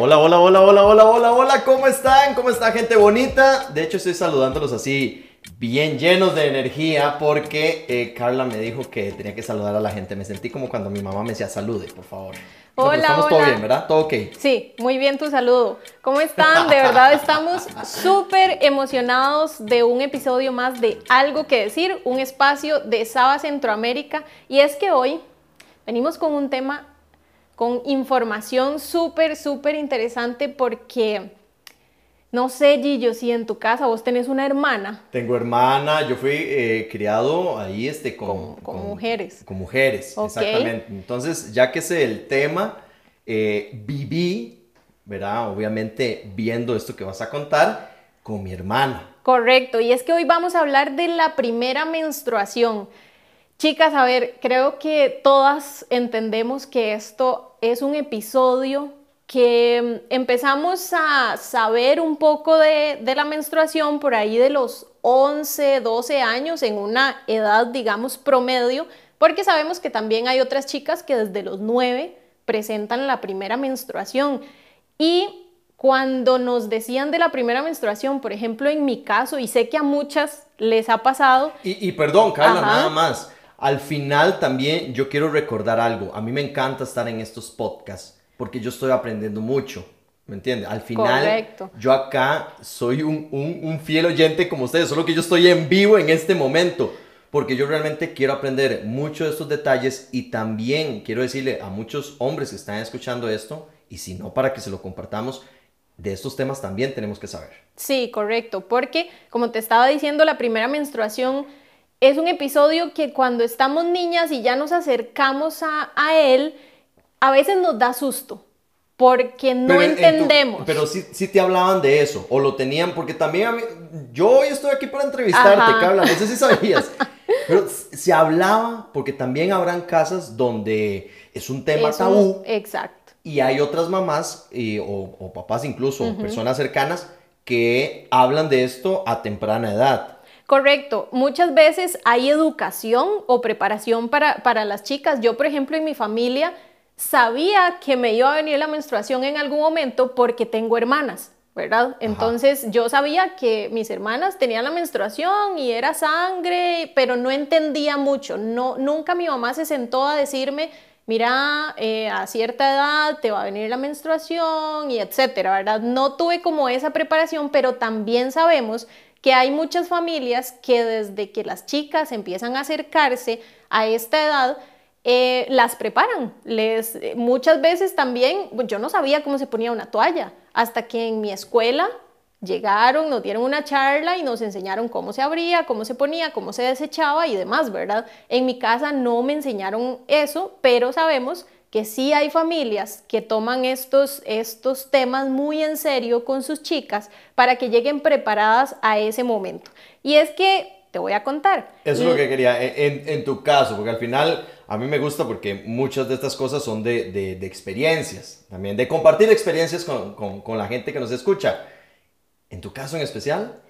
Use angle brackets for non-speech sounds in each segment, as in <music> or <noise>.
Hola, hola, hola, hola, hola, hola, hola, ¿cómo están? ¿Cómo está gente bonita? De hecho, estoy saludándolos así, bien llenos de energía, porque eh, Carla me dijo que tenía que saludar a la gente. Me sentí como cuando mi mamá me decía, salude, por favor. Pero Hola, estamos hola. todo bien, ¿verdad? Todo ok. Sí, muy bien tu saludo. ¿Cómo están? De verdad estamos súper emocionados de un episodio más de Algo que decir, un espacio de Saba Centroamérica. Y es que hoy venimos con un tema, con información súper, súper interesante porque, no sé, Gillo, si en tu casa vos tenés una hermana. Tengo hermana, yo fui eh, criado ahí este, con, Con- con mujeres. Con mujeres, exactamente. Entonces, ya que sé el tema, eh, viví, ¿verdad? Obviamente viendo esto que vas a contar con mi hermana. Correcto, y es que hoy vamos a hablar de la primera menstruación. Chicas, a ver, creo que todas entendemos que esto es un episodio que mm, empezamos a saber un poco de, de la menstruación por ahí de los 11, 12 años, en una edad, digamos, promedio, porque sabemos que también hay otras chicas que desde los 9 presentan la primera menstruación. Y cuando nos decían de la primera menstruación, por ejemplo, en mi caso, y sé que a muchas les ha pasado, Y, y perdón, Carla, Ajá. nada más. Al final también yo quiero recordar algo. A mí me encanta estar en estos podcasts porque yo estoy aprendiendo mucho. ¿Me entiendes? Al final, Correcto. yo acá soy un, un- un fiel oyente como ustedes, solo que yo estoy en vivo en este momento. Porque yo realmente quiero aprender mucho de estos detalles y también quiero decirle a muchos hombres que están escuchando esto, y si no, para que se lo compartamos, de estos temas también tenemos que saber. Sí, correcto, porque como te estaba diciendo, la primera menstruación es un episodio que cuando estamos niñas y ya nos acercamos a, a él, a veces nos da susto, porque no Pero en- en tu- entendemos. pero sí, sí te hablaban de eso, o lo tenían, porque también a mí, yo hoy estoy aquí para entrevistarte. Carla, no sé si sabías, <laughs> pero se hablaba, porque también habrán casas donde es un tema tabú, Exacto. y hay otras mamás, eh, o, o papás incluso, personas cercanas, que hablan de esto a temprana edad. Correcto. Muchas veces hay educación o preparación para, para las chicas. Yo, por ejemplo, en mi familia sabía que me iba a venir la menstruación en algún momento porque tengo hermanas, ¿verdad? Entonces yo sabía que mis hermanas tenían la menstruación y era sangre, pero no entendía mucho. No, nunca mi mamá se sentó a decirme, mira, eh, a cierta edad te va a venir la menstruación y etcétera, ¿verdad? No tuve como esa preparación, pero también sabemos que hay muchas familias que desde que las chicas empiezan a acercarse a esta edad, eh, las preparan. Les, muchas veces también, yo no sabía cómo se ponía una toalla, hasta que en mi escuela llegaron, nos dieron una charla y nos enseñaron cómo se abría, cómo se ponía, cómo se desechaba y demás, ¿verdad? En mi casa no me enseñaron eso, pero sabemos que sí hay familias que toman estos, estos temas muy en serio con sus chicas para que lleguen preparadas a ese momento. Y es que, te voy a contar. Eso es lo que quería, en, en- en tu caso, porque al final a mí me gusta porque muchas de estas cosas son de, de- de experiencias, también de compartir experiencias con, con- con la gente que nos escucha. En tu caso en especial,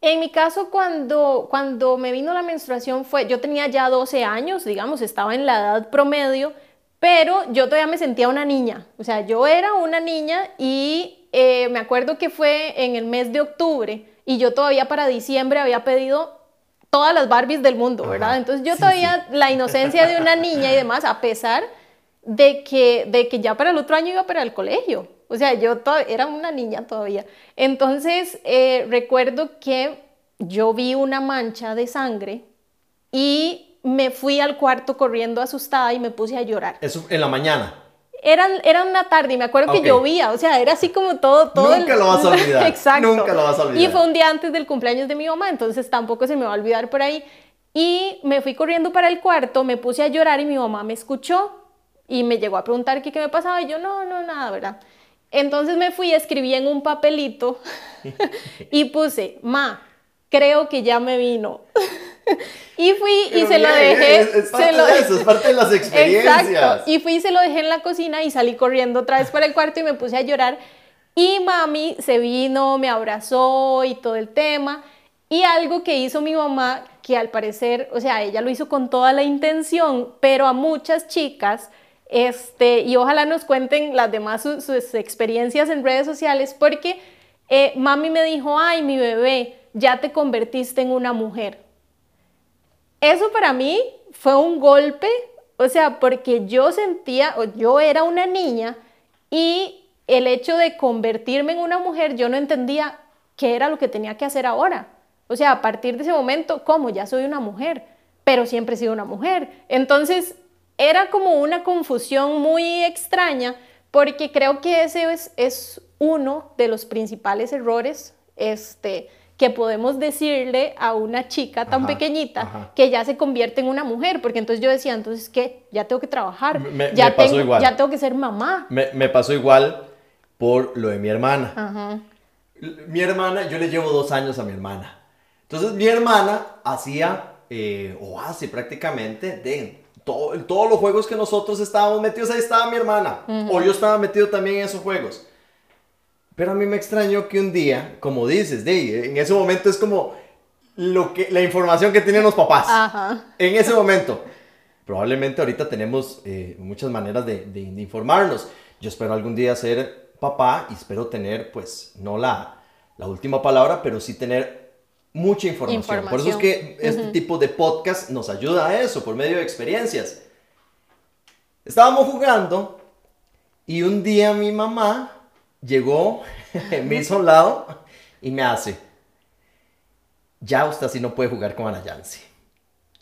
En mi caso, cuando, cuando me vino la menstruación fue, yo tenía ya 12 años, digamos, estaba en la edad promedio, pero yo todavía me sentía una niña, o sea, yo era una niña y eh, me acuerdo que fue en el mes de octubre y yo todavía para diciembre había pedido todas las Barbies del mundo, ¿verdad? Entonces yo Sí, todavía la inocencia de una niña y demás, a pesar de que, de que ya para el otro año iba para el colegio. O sea, yo era una niña todavía. Entonces, eh, recuerdo que yo vi una mancha de sangre y me fui al cuarto corriendo asustada y me puse a llorar. eso en la mañana. Era, era una tarde y me acuerdo Ok. que llovía, o sea, era así como todo, todo. Nunca lo vas a olvidar, <laughs> Exacto. nunca lo vas a olvidar. Y fue un día antes del cumpleaños de mi mamá, entonces tampoco se me va a olvidar por ahí. Y me fui corriendo para el cuarto, me puse a llorar y mi mamá me escuchó y me llegó a preguntar qué, qué me pasaba y yo no, no, nada, ¿verdad? Entonces me fui, escribí en un papelito <laughs> y puse, ma, creo que ya me vino. <laughs> <laughs> y fui y Pero se lo dejé. Es, es parte se lo de eso, es parte de las <laughs> experiencias. Exacto. Y fui y se lo dejé en la cocina y salí corriendo otra vez para el cuarto y me puse a llorar. Y mami se vino, me abrazó y todo el tema. Y algo que hizo mi mamá, que al parecer, o sea, ella lo hizo con toda la intención, pero a muchas chicas Este, y ojalá nos cuenten las demás sus, experiencias en redes sociales, porque eh, mami me dijo, ay, mi bebé, ya te convertiste en una mujer. Eso para mí fue un golpe, o sea, porque yo sentía, yo era una niña y el hecho de convertirme en una mujer, yo no entendía qué era lo que tenía que hacer ahora. O sea, a partir de ese momento, ¿cómo? Ya soy una mujer, pero siempre he sido una mujer. Entonces, era como una confusión muy extraña, porque creo que ese es, es uno de los principales errores este, que podemos decirle a una chica tan pequeñita que ya se convierte en una mujer, porque entonces yo decía, entonces, ¿qué? Ya tengo que trabajar, ya, tengo, ya tengo que ser mamá. Me, me, pasó igual por lo de mi hermana. Mi hermana, yo le llevo dos años a mi hermana. Entonces mi hermana hacía, eh, o hace prácticamente, de todo, todos los juegos que nosotros estábamos metidos, ahí estaba mi hermana. O yo estaba metido también en esos juegos. Pero a mí me extrañó que un día, como dices, de, en ese momento es como lo que, la información que tienen los papás. En ese momento. Probablemente ahorita tenemos eh, muchas maneras de, de, informarnos. Yo espero algún día ser papá y espero tener, pues, no la, la última palabra, pero sí tener mucha información. Por eso es que este tipo de podcast nos ayuda a eso, por medio de experiencias. Estábamos jugando y un día mi mamá llegó, <laughs> me hizo a un lado y me hace, ya usted así no puede jugar con Ana Yancy.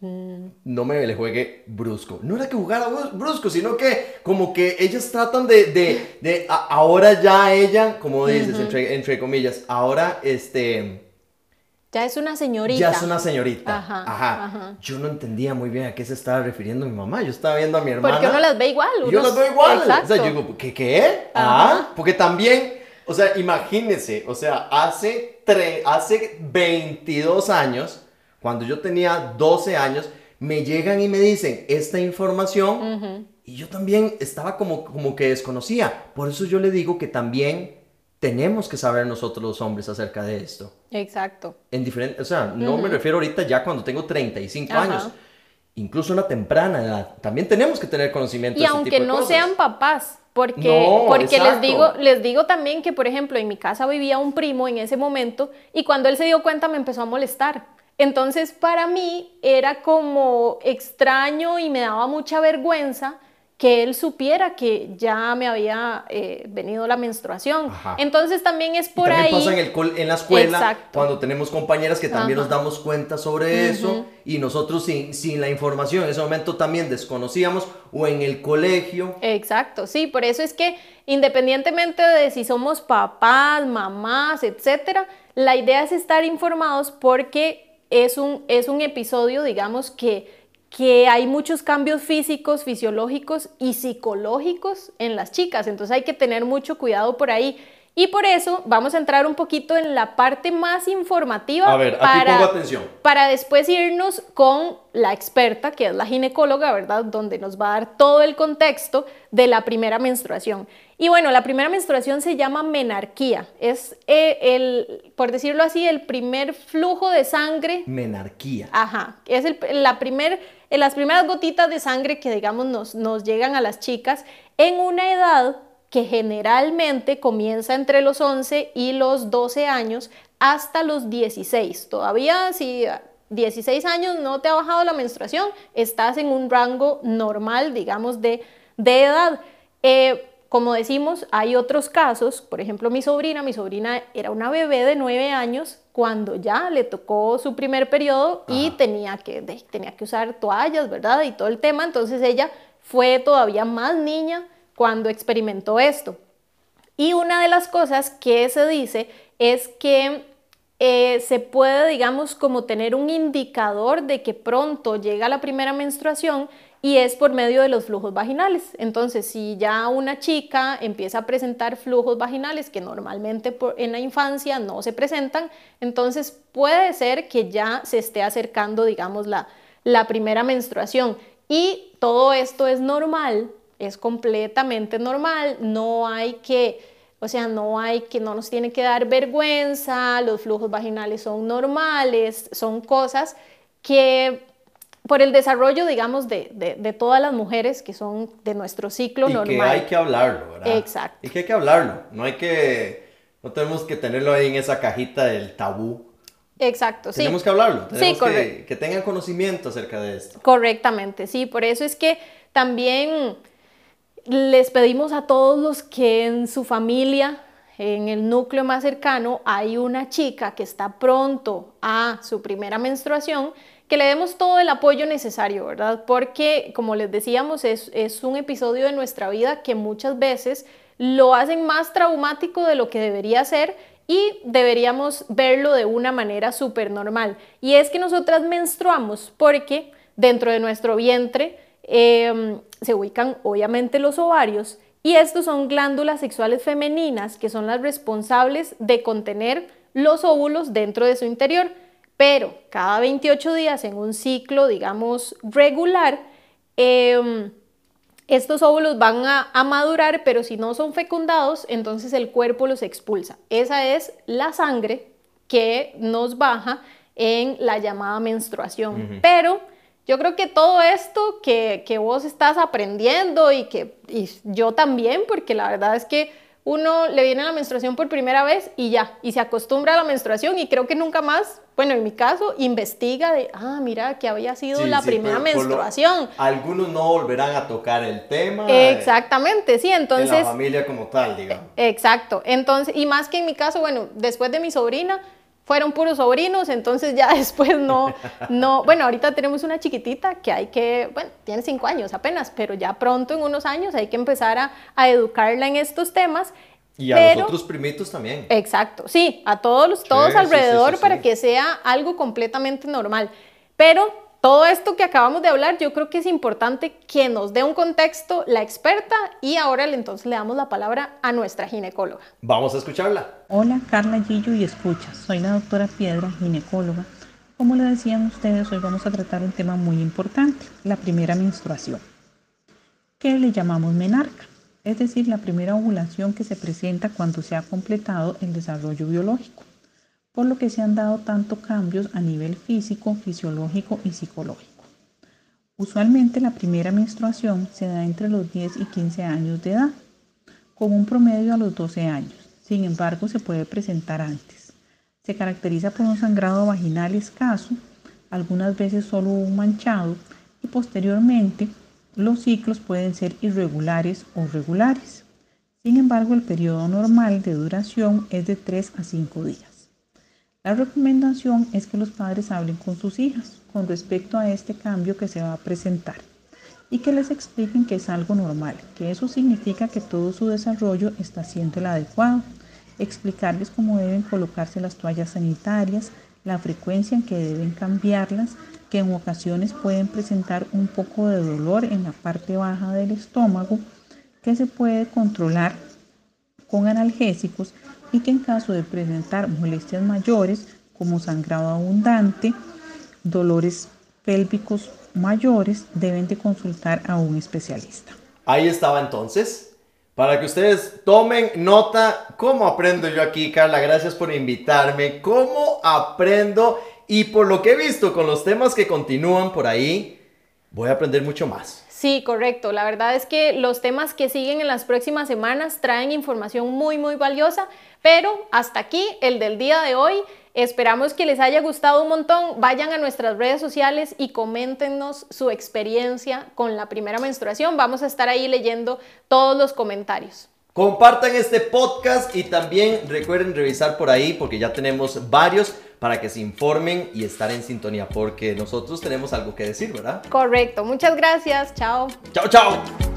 Mm. No me le juegue brusco. No era que jugara brusco, sino que como que ellas tratan de, de, de ahora ya ella, como dices, entre, entre comillas, ahora este ya es una señorita. Ya es una señorita. Ajá, ajá, Yo no entendía muy bien a qué se estaba refiriendo mi mamá. Yo estaba viendo a mi hermana. Porque uno las ve igual. Yo las veo igual. O sea, yo digo, ¿qué? ¿Qué? Ah, porque también, o sea, imagínense, o sea, hace, tre hace 22 años, cuando yo tenía 12 años, me llegan y me dicen esta información y yo también estaba como, como que desconocía. Por eso yo le digo que también tenemos que saber nosotros los hombres acerca de esto. Exacto. En diferente, o sea, no me refiero ahorita ya cuando tengo 35 años. Incluso una temprana edad. También tenemos que tener conocimiento y de aunque tipo de no sean papás, porque, porque les, digo, les digo también que, por ejemplo, en mi casa vivía un primo en ese momento y cuando él se dio cuenta me empezó a molestar. Entonces, para mí era como extraño y me daba mucha vergüenza que él supiera que ya me había eh, venido la menstruación. Entonces también es por también ahí. pasa en, el, en la escuela, cuando tenemos compañeras que también nos damos cuenta sobre eso y nosotros sin, sin la información en ese momento también desconocíamos o en el colegio. Exacto, sí, por eso es que independientemente de si somos papás, mamás, etcétera, la idea es estar informados porque es un, es un episodio, digamos, que que hay muchos cambios físicos, fisiológicos y psicológicos en las chicas, entonces hay que tener mucho cuidado por ahí. Y por eso vamos a entrar un poquito en la parte más informativa. A ver, para, aquí pongo atención. Para después irnos con la experta, que es la ginecóloga, ¿verdad? Donde nos va a dar todo el contexto de la primera menstruación. Y bueno, la primera menstruación se llama menarquía. Es eh, el, por decirlo así, el primer flujo de sangre. Menarquía. Ajá. Es el, la primer, las primeras gotitas de sangre que, digamos, nos, nos llegan a las chicas en una edad que generalmente comienza entre los 11 y los 12 años hasta los 16. Todavía si 16 años no te ha bajado la menstruación, estás en un rango normal, digamos, de, de edad. Eh, como decimos, hay otros casos, por ejemplo, mi sobrina, mi sobrina era una bebé de 9 años cuando ya le tocó su primer periodo y tenía que, tenía que usar toallas, ¿verdad? Y todo el tema, entonces ella fue todavía más niña cuando experimentó esto. Y una de las cosas que se dice es que eh, se puede, digamos, como tener un indicador de que pronto llega la primera menstruación y es por medio de los flujos vaginales. Entonces, si ya una chica empieza a presentar flujos vaginales que normalmente en la infancia no se presentan, entonces puede ser que ya se esté acercando, digamos, la, la primera menstruación. Y todo esto es normal es completamente normal, no hay que, o sea, no hay que, no nos tiene que dar vergüenza, los flujos vaginales son normales, son cosas que por el desarrollo, digamos, de, de, todas las mujeres que son de nuestro ciclo y normal. Que hay que hablarlo, ¿verdad? Exacto. Y que hay que hablarlo. No hay que, no tenemos que tenerlo ahí en esa cajita del tabú. Exacto, sí. Tenemos que hablarlo. Tenemos sí, que, que tengan conocimiento acerca de esto. Correctamente, sí. Por eso es que también les pedimos a todos los que en su familia en el núcleo más cercano hay una chica que está pronto a su primera menstruación, que le demos todo el apoyo necesario, ¿verdad? Porque, como les decíamos, es, un episodio de nuestra vida que muchas veces lo hacen más traumático de lo que debería ser y deberíamos verlo de una manera súper normal. Y es que nosotras menstruamos porque dentro de nuestro vientre em, se ubican obviamente los ovarios y estos son glándulas sexuales femeninas que son las responsables de contener los óvulos dentro de su interior pero cada 28 días en un ciclo, digamos, regular, em, estos óvulos van a, madurar, pero si no son fecundados, entonces el cuerpo los expulsa. Esa es la sangre que nos baja en la llamada menstruación. Pero yo creo que todo esto que, que vos estás aprendiendo y que y yo también, porque la verdad es que uno le viene la menstruación por primera vez y ya, y se acostumbra a la menstruación y creo que nunca más, bueno, en mi caso, investiga de, ah, mira, que había sido la primera menstruación. algunos no volverán a tocar el tema. Exactamente, sí, entonces... En la familia como tal, digamos. Exacto, entonces, y más que en mi caso, bueno, después de mi sobrina, fueron puros sobrinos, entonces ya <laughs> después no, no, bueno, ahorita tenemos una chiquitita que hay que, bueno, tiene cinco años apenas, pero ya pronto en unos años hay que empezar a, a educarla en estos temas. Y a los otros primitos también. Exacto, sí, a todos los, todos alrededor para que sea algo completamente normal. Pero todo esto que acabamos de hablar, yo creo que es importante que nos dé un contexto la experta y ahora entonces le damos la palabra a nuestra ginecóloga. Vamos a escucharla. Hola, Carla Gillo y escucha, soy la doctora Piedra, ginecóloga. Como le decían ustedes, hoy vamos a tratar un tema muy importante, la primera menstruación, que le llamamos menarca, es decir, la primera ovulación que se presenta cuando se ha completado el desarrollo biológico por lo que se han dado tantos cambios a nivel físico, fisiológico y psicológico. Usualmente la primera menstruación se da entre los 10 y 15 años de edad, con un promedio a los 12 años. Sin embargo, se puede presentar antes. Se caracteriza por un sangrado vaginal escaso, algunas veces solo un manchado, y posteriormente los ciclos pueden ser irregulares o regulares. Sin embargo, el periodo normal de duración es de 3 a 5 días. La recomendación es que los padres hablen con sus hijas con respecto a este cambio que se va a presentar y que les expliquen que es algo normal, que eso significa que todo su desarrollo está siendo el adecuado, explicarles cómo deben colocarse las toallas sanitarias, la frecuencia en que deben cambiarlas, que en ocasiones pueden presentar un poco de dolor en la parte baja del estómago, que se puede controlar con analgésicos y que en caso de presentar molestias mayores como sangrado abundante, dolores pélvicos mayores, deben de consultar a un especialista. Ahí estaba entonces. Para que ustedes tomen nota, ¿cómo aprendo yo aquí, Carla? Gracias por invitarme. ¿Cómo aprendo? Y por lo que he visto con los temas que continúan por ahí, voy a aprender mucho más. Sí, correcto. La verdad es que los temas que siguen en las próximas semanas traen información muy, muy valiosa pero hasta aquí el del día de hoy. Esperamos que les haya gustado un montón. Vayan a nuestras redes sociales y coméntenos su experiencia con la primera menstruación. Vamos a estar ahí leyendo todos los comentarios. Compartan este podcast y también recuerden revisar por ahí porque ya tenemos varios para que se informen y estar en sintonía porque nosotros tenemos algo que decir, ¿verdad? Correcto. Muchas gracias. Chao. Chao, chao.